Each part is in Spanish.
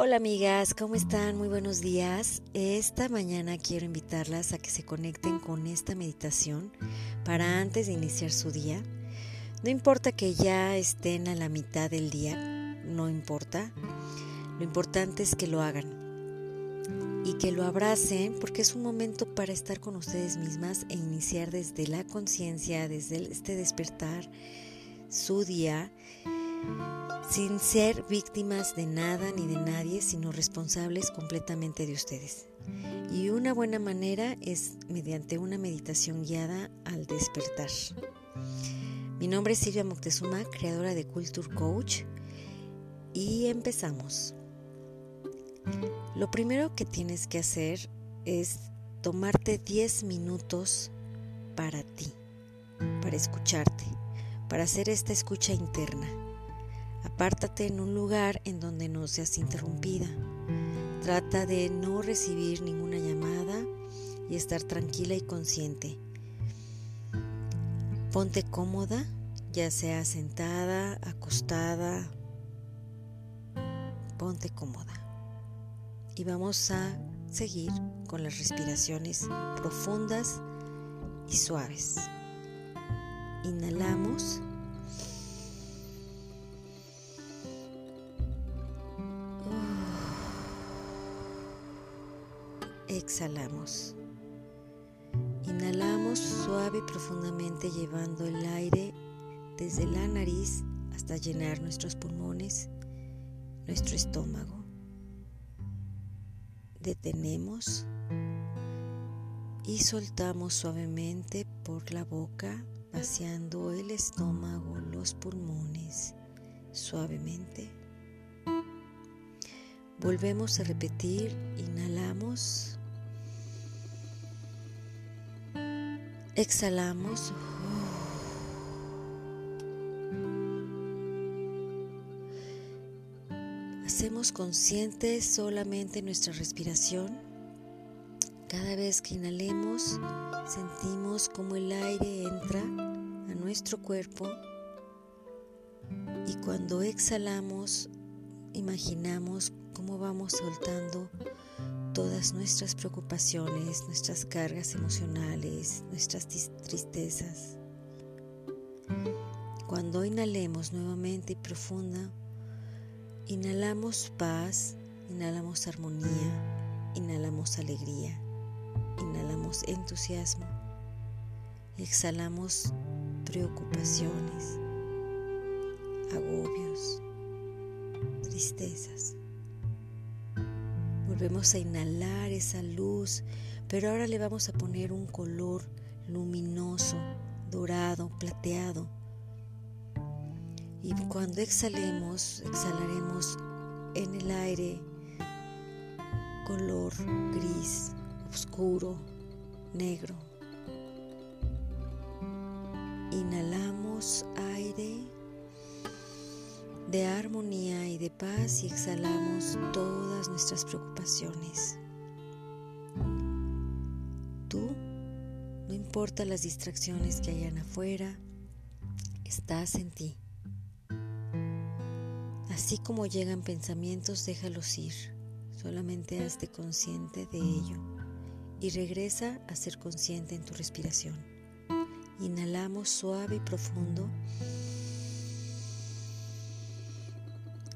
Hola amigas, ¿cómo están? Muy buenos días. Esta mañana quiero invitarlas a que se conecten con esta meditación para antes de iniciar su día. No importa que ya estén a la mitad del día, no importa. Lo importante es que lo hagan y que lo abracen porque es un momento para estar con ustedes mismas e iniciar desde la conciencia, desde este despertar su día sin ser víctimas de nada ni de nadie, sino responsables completamente de ustedes. Y una buena manera es mediante una meditación guiada al despertar. Mi nombre es Silvia Moctezuma, creadora de Culture Coach, y empezamos. Lo primero que tienes que hacer es tomarte 10 minutos para ti, para escucharte, para hacer esta escucha interna Apártate en un lugar en donde no seas interrumpida. Trata de no recibir ninguna llamada y estar tranquila y consciente. Ponte cómoda, ya sea sentada, acostada. Ponte cómoda. Y vamos a seguir con las respiraciones profundas y suaves. Inhalamos. Exhalamos. Inhalamos suave y profundamente llevando el aire desde la nariz hasta llenar nuestros pulmones, nuestro estómago. Detenemos y soltamos suavemente por la boca, vaciando el estómago, los pulmones, suavemente. Volvemos a repetir, inhalamos. Exhalamos. Hacemos conscientes solamente nuestra respiración. Cada vez que inhalemos, sentimos como el aire entra a nuestro cuerpo y cuando exhalamos, imaginamos cómo vamos soltando todas nuestras preocupaciones, nuestras cargas emocionales, nuestras tristezas. Cuando inhalemos nuevamente y profunda, inhalamos paz, inhalamos armonía, inhalamos alegría, inhalamos entusiasmo, exhalamos preocupaciones, agobios, tristezas. Volvemos a inhalar esa luz, pero ahora le vamos a poner un color luminoso, dorado, plateado. Y cuando exhalemos, exhalaremos en el aire color gris, oscuro, negro. Inhalamos aire de armonía y de paz y exhalamos todas nuestras preocupaciones. Tú, no importa las distracciones que hayan afuera, estás en ti. Así como llegan pensamientos, déjalos ir. Solamente hazte consciente de ello y regresa a ser consciente en tu respiración. Inhalamos suave y profundo.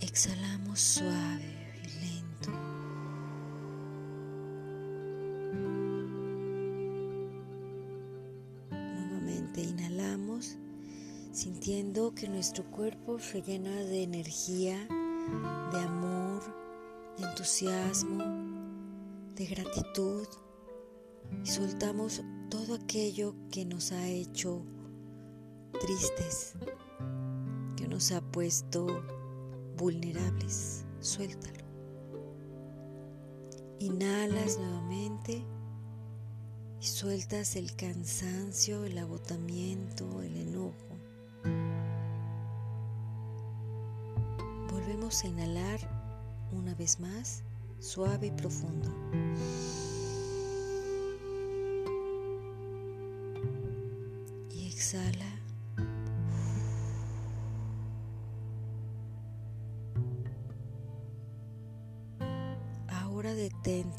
Exhalamos suave y lento. Nuevamente inhalamos sintiendo que nuestro cuerpo se llena de energía, de amor, de entusiasmo, de gratitud y soltamos todo aquello que nos ha hecho tristes, que nos ha puesto vulnerables. Suéltalo. Inhalas nuevamente y sueltas el cansancio, el agotamiento, el enojo. Volvemos a inhalar una vez más, suave y profundo. Y exhala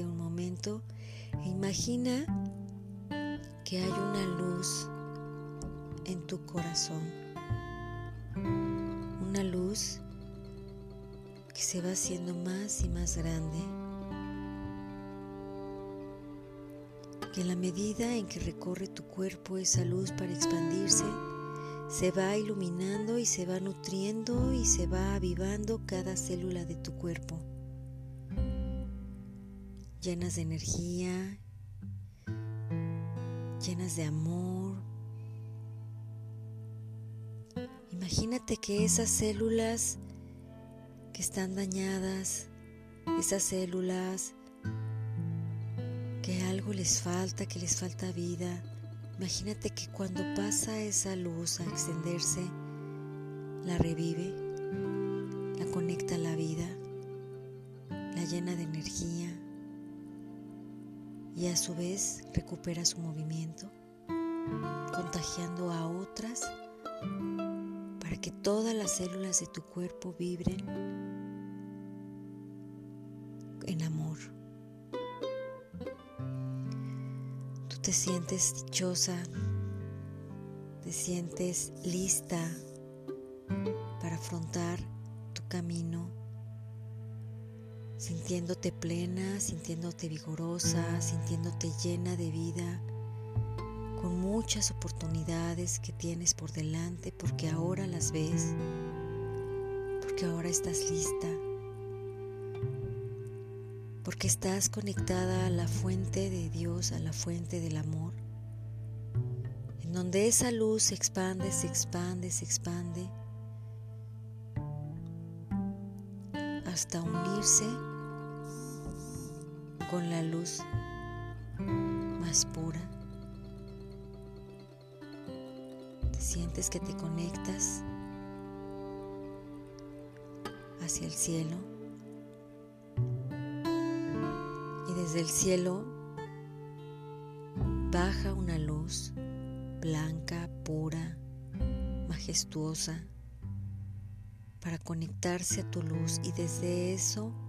un momento e imagina que hay una luz en tu corazón. Una luz que se va haciendo más y más grande. Que en la medida en que recorre tu cuerpo esa luz para expandirse, se va iluminando y se va nutriendo y se va avivando cada célula de tu cuerpo. Llenas de energía, llenas de amor. Imagínate que esas células que están dañadas, esas células que algo les falta, que les falta vida, imagínate que cuando pasa esa luz a extenderse, la revive, la conecta a la vida, la llena de energía, y a su vez recupera su movimiento, contagiando a otras para que todas las células de tu cuerpo vibren en amor. Tú te sientes dichosa, te sientes lista para afrontar tu camino sintiéndote plena, sintiéndote vigorosa, sintiéndote llena de vida, con muchas oportunidades que tienes por delante porque ahora las ves, porque ahora estás lista, porque estás conectada a la fuente de Dios, a la fuente del amor, en donde esa luz se expande, se expande, se expande hasta unirse con la luz más pura. Te sientes que te conectas hacia el cielo y desde el cielo baja una luz blanca, pura, majestuosa para conectarse a tu luz y desde eso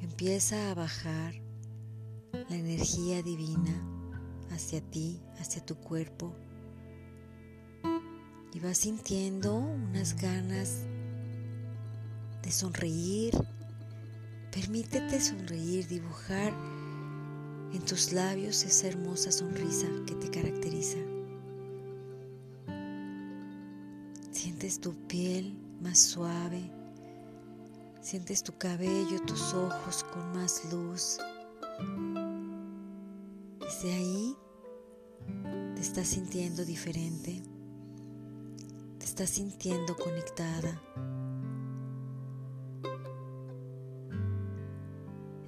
Empieza a bajar la energía divina hacia ti, hacia tu cuerpo. Y vas sintiendo unas ganas de sonreír. Permítete sonreír, dibujar en tus labios esa hermosa sonrisa que te caracteriza. Sientes tu piel más suave, Sientes tu cabello, tus ojos con más luz. Desde ahí te estás sintiendo diferente. Te estás sintiendo conectada.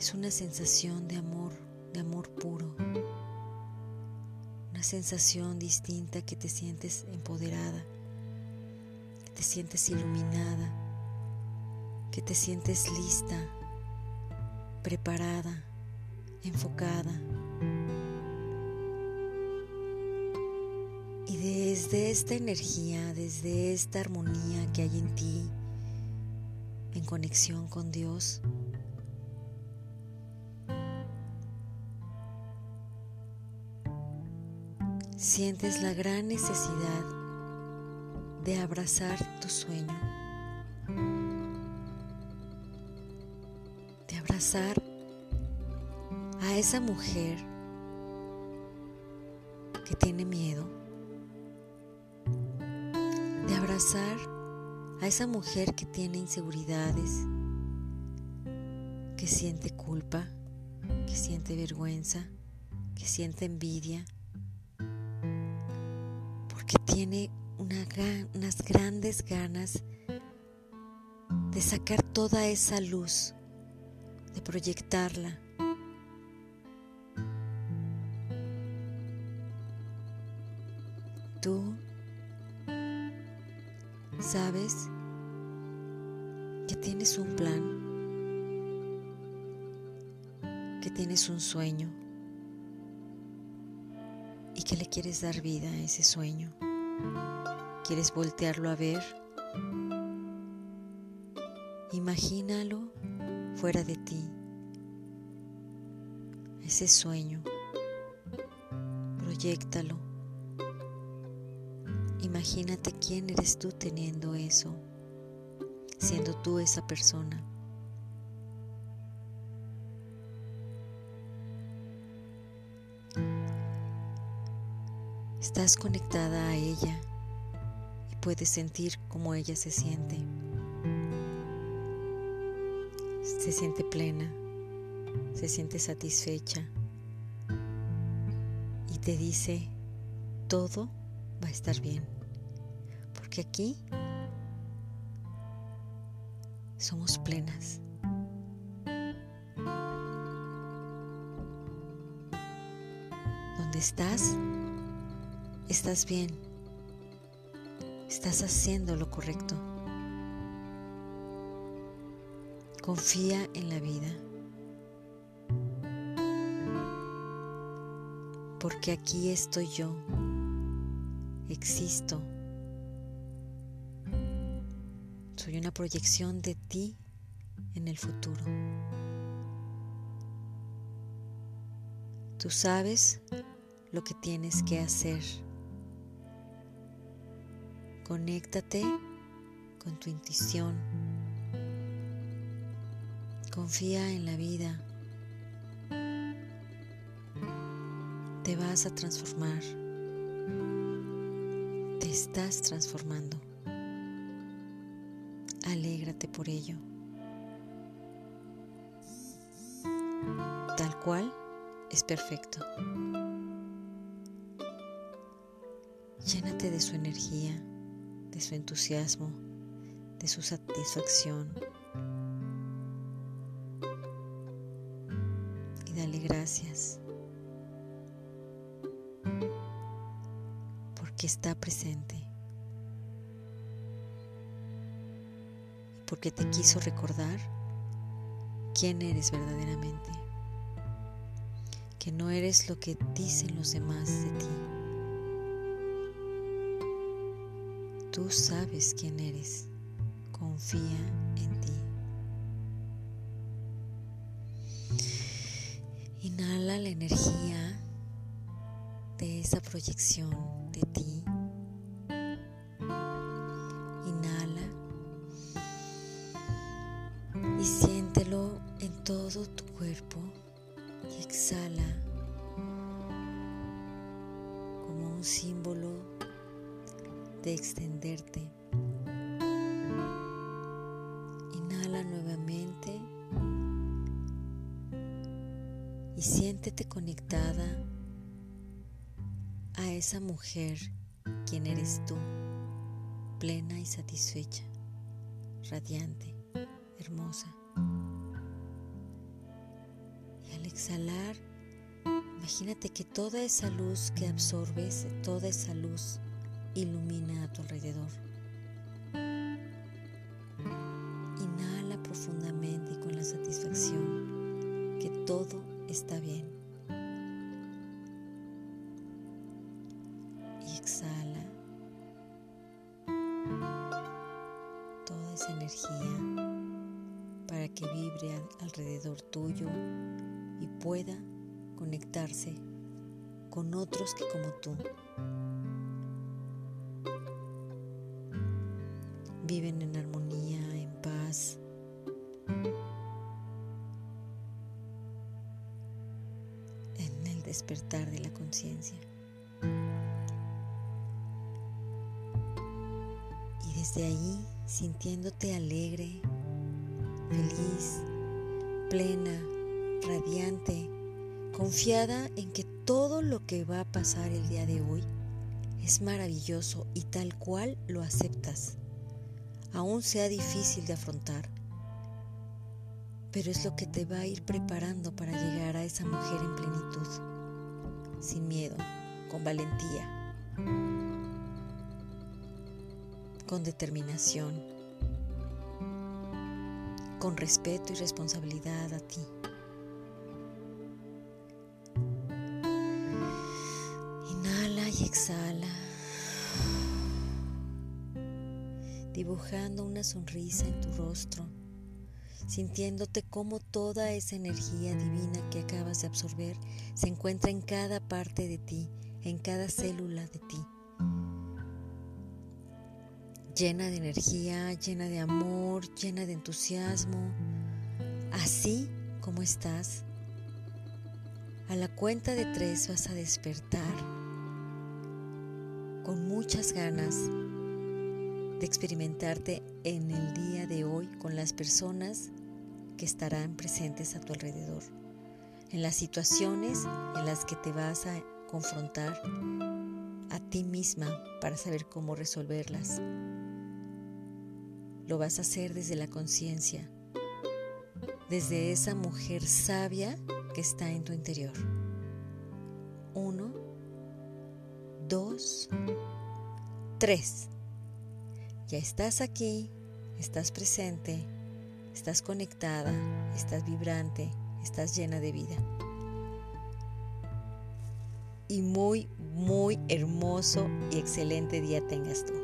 Es una sensación de amor, de amor puro. Una sensación distinta que te sientes empoderada, que te sientes iluminada que te sientes lista, preparada, enfocada. Y desde esta energía, desde esta armonía que hay en ti, en conexión con Dios, sientes la gran necesidad de abrazar tu sueño a esa mujer que tiene miedo, de abrazar a esa mujer que tiene inseguridades, que siente culpa, que siente vergüenza, que siente envidia, porque tiene unas grandes ganas de sacar toda esa luz de proyectarla. Tú sabes que tienes un plan, que tienes un sueño y que le quieres dar vida a ese sueño. Quieres voltearlo a ver. Imagínalo fuera de ese sueño. Proyectalo. Imagínate quién eres tú teniendo eso, siendo tú esa persona. Estás conectada a ella y puedes sentir cómo ella se siente. Se siente plena, se siente satisfecha y te dice, todo va a estar bien. Porque aquí somos plenas. Donde estás, estás bien. Estás haciendo lo correcto. Confía en la vida. Porque aquí estoy yo. Existo. Soy una proyección de ti en el futuro. Tú sabes lo que tienes que hacer. Conéctate con tu intuición. Confía en la vida. Vas a transformar. Te estás transformando. Alégrate por ello. Tal cual es perfecto. Llénate de su energía, de su entusiasmo, de su satisfacción. Porque te quiso recordar quién eres verdaderamente. Que no eres lo que dicen los demás de ti. Tú sabes quién eres. Confía en ti. Inhala la energía de esa proyección de ti. Al exhalar, imagínate que toda esa luz que absorbes, toda esa luz ilumina a tu alrededor. Inhala profundamente y con la satisfacción que todo está bien. Despertar de la conciencia. Y desde ahí, sintiéndote alegre, feliz, plena, radiante, confiada en que todo lo que va a pasar el día de hoy es maravilloso y tal cual lo aceptas aún sea difícil de afrontar, pero es lo que te va a ir preparando para llegar a esa mujer en plenitud, sin miedo, con valentía, con determinación, con respeto y responsabilidad a ti. Inhala y exhala. dibujando una sonrisa en tu rostro, sintiéndote como toda esa energía divina que acabas de absorber se encuentra en cada parte de ti, en cada célula de ti. Llena de energía, llena de amor, llena de entusiasmo, así como estás. A la cuenta de tres vas a despertar con muchas ganas de experimentarte en el día de hoy con las personas que estarán presentes a tu alrededor, en las situaciones en las que te vas a confrontar a ti misma para saber cómo resolverlas. Lo vas a hacer desde la conciencia, desde esa mujer sabia que está en tu interior. Uno, dos, tres. Ya estás aquí, estás presente, estás conectada, estás vibrante, estás llena de vida. Y muy, muy hermoso y excelente día tengas tú.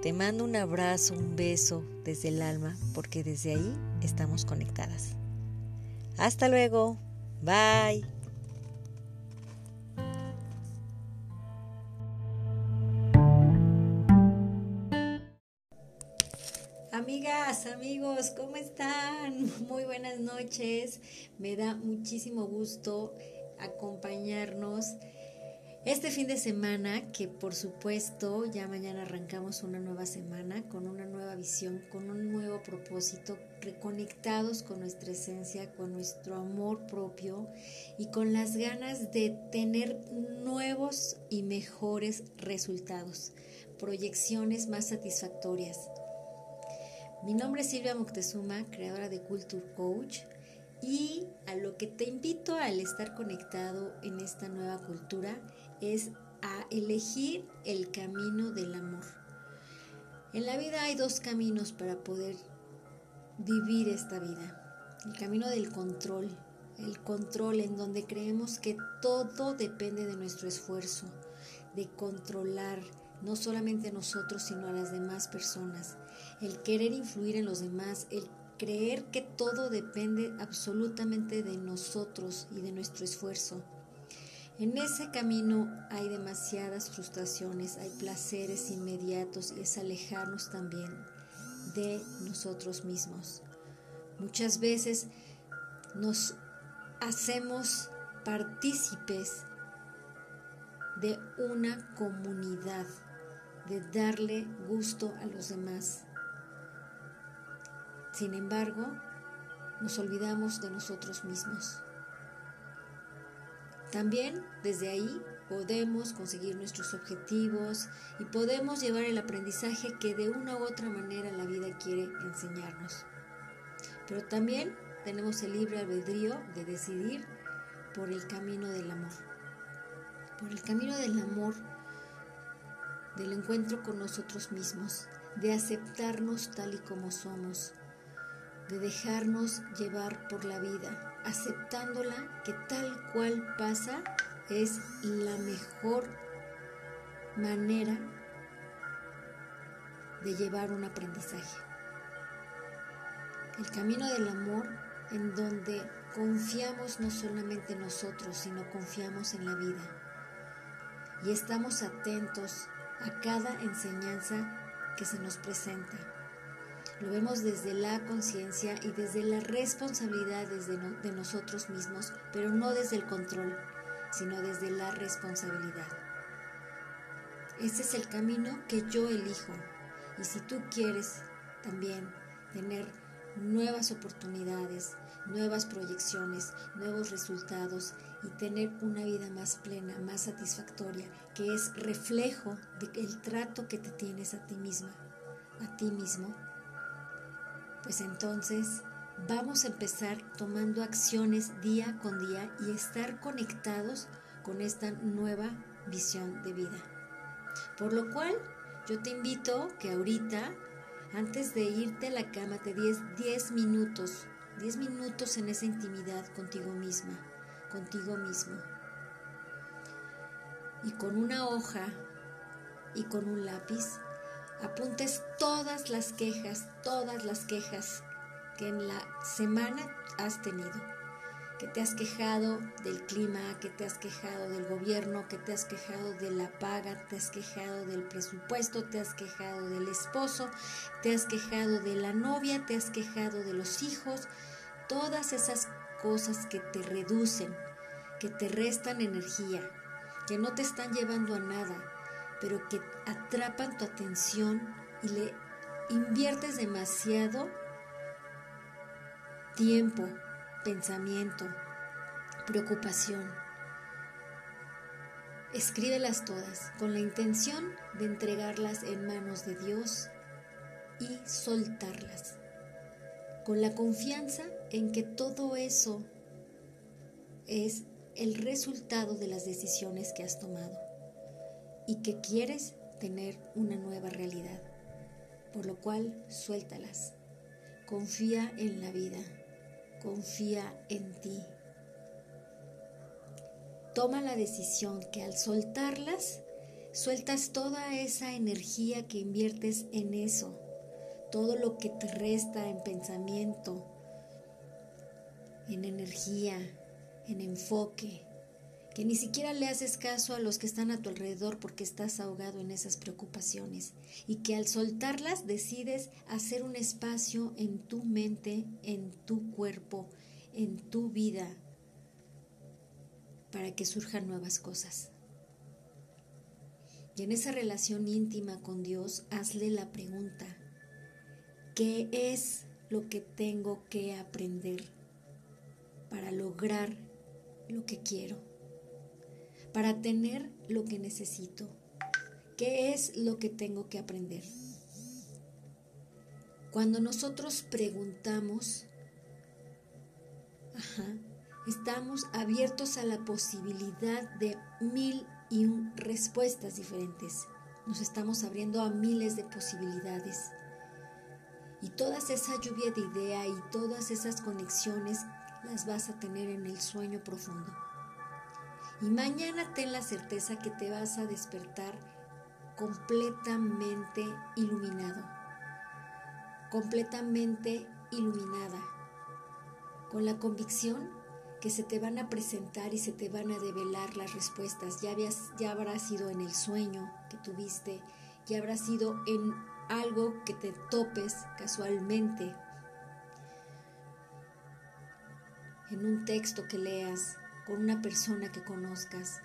Te mando un abrazo, un beso desde el alma, porque desde ahí estamos conectadas. Hasta luego. Bye. Amigos, ¿cómo están? Muy buenas noches. Me da muchísimo gusto acompañarnos este fin de semana, que por supuesto ya mañana arrancamos una nueva semana con una nueva visión, con un nuevo propósito, reconectados con nuestra esencia, con nuestro amor propio y con las ganas de tener nuevos y mejores resultados, proyecciones más satisfactorias. Mi nombre es Silvia Moctezuma, creadora de Culture Coach y a lo que te invito al estar conectado en esta nueva cultura es a elegir el camino del amor. En la vida hay dos caminos para poder vivir esta vida. El camino del control, el control en donde creemos que todo depende de nuestro esfuerzo, de controlar no solamente a nosotros, sino a las demás personas. El querer influir en los demás, el creer que todo depende absolutamente de nosotros y de nuestro esfuerzo. En ese camino hay demasiadas frustraciones, hay placeres inmediatos y es alejarnos también de nosotros mismos. Muchas veces nos hacemos partícipes de una comunidad, de darle gusto a los demás. Sin embargo, nos olvidamos de nosotros mismos. También desde ahí podemos conseguir nuestros objetivos y podemos llevar el aprendizaje que de una u otra manera la vida quiere enseñarnos. Pero también tenemos el libre albedrío de decidir por el camino del amor. Por el camino del amor, del encuentro con nosotros mismos, de aceptarnos tal y como somos, de dejarnos llevar por la vida, aceptándola que tal cual pasa es la mejor manera de llevar un aprendizaje. El camino del amor en donde confiamos no solamente en nosotros, sino confiamos en la vida y estamos atentos a cada enseñanza que se nos presenta. Lo vemos desde la conciencia y desde la responsabilidad de nosotros mismos, pero no desde el control, sino desde la responsabilidad. Este es el camino que yo elijo. Y si tú quieres también tener nuevas oportunidades, nuevas proyecciones, nuevos resultados y tener una vida más plena, más satisfactoria, que es reflejo del trato que te tienes a ti misma, a ti mismo, pues entonces vamos a empezar tomando acciones día con día y estar conectados con esta nueva visión de vida. Por lo cual, yo te invito que ahorita, antes de irte a la cama, te des 10 minutos, 10 minutos en esa intimidad contigo misma, contigo mismo. Y con una hoja y con un lápiz, apuntes todas las quejas, todas las quejas que en la semana has tenido, que te has quejado del clima, que te has quejado del gobierno, que te has quejado de la paga, te has quejado del presupuesto, te has quejado del esposo, te has quejado de la novia, te has quejado de los hijos, todas esas cosas que te reducen, que te restan energía, que no te están llevando a nada, pero que atrapan tu atención y le inviertes demasiado tiempo, pensamiento, preocupación. Escríbelas todas con la intención de entregarlas en manos de Dios y soltarlas, con la confianza en que todo eso es el resultado de las decisiones que has tomado y que quieres tener una nueva realidad, por lo cual suéltalas. Confía en la vida, confía en ti. Toma la decisión que al soltarlas, sueltas toda esa energía que inviertes en eso, todo lo que te resta en pensamiento, en energía, en enfoque, que ni siquiera le haces caso a los que están a tu alrededor porque estás ahogado en esas preocupaciones y que al soltarlas decides hacer un espacio en tu mente, en tu cuerpo, en tu vida, para que surjan nuevas cosas. Y en esa relación íntima con Dios, hazle la pregunta, ¿qué es lo que tengo que aprender para lograr lo que quiero? Para tener lo que necesito. ¿Qué es lo que tengo que aprender? Cuando nosotros preguntamos, estamos abiertos a la posibilidad de mil y un respuestas diferentes. Nos estamos abriendo a miles de posibilidades. Y toda esa lluvia de idea y todas esas conexiones las vas a tener en el sueño profundo. Y mañana ten la certeza que te vas a despertar completamente iluminado, completamente iluminada, con la convicción que se te van a presentar y se te van a develar las respuestas. Ya, habías, ya habrá sido en el sueño que tuviste, ya habrá sido en algo que te topes casualmente, en un texto que leas, con una persona que conozcas,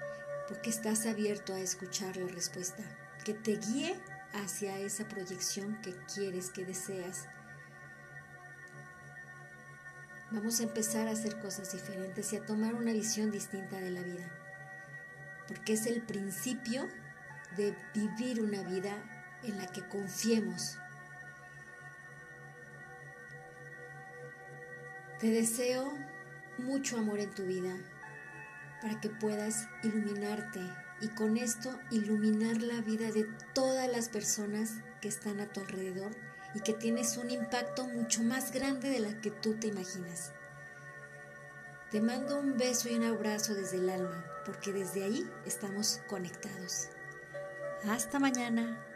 porque estás abierto a escuchar la respuesta, que te guíe hacia esa proyección que quieres, que deseas. Vamos a empezar a hacer cosas diferentes y a tomar una visión distinta de la vida, porque es el principio de vivir una vida en la que confiemos. Te deseo mucho amor en tu vida, para que puedas iluminarte y con esto iluminar la vida de todas las personas que están a tu alrededor y que tienes un impacto mucho más grande de la que tú te imaginas. Te mando un beso y un abrazo desde el alma, porque desde ahí estamos conectados. Hasta mañana.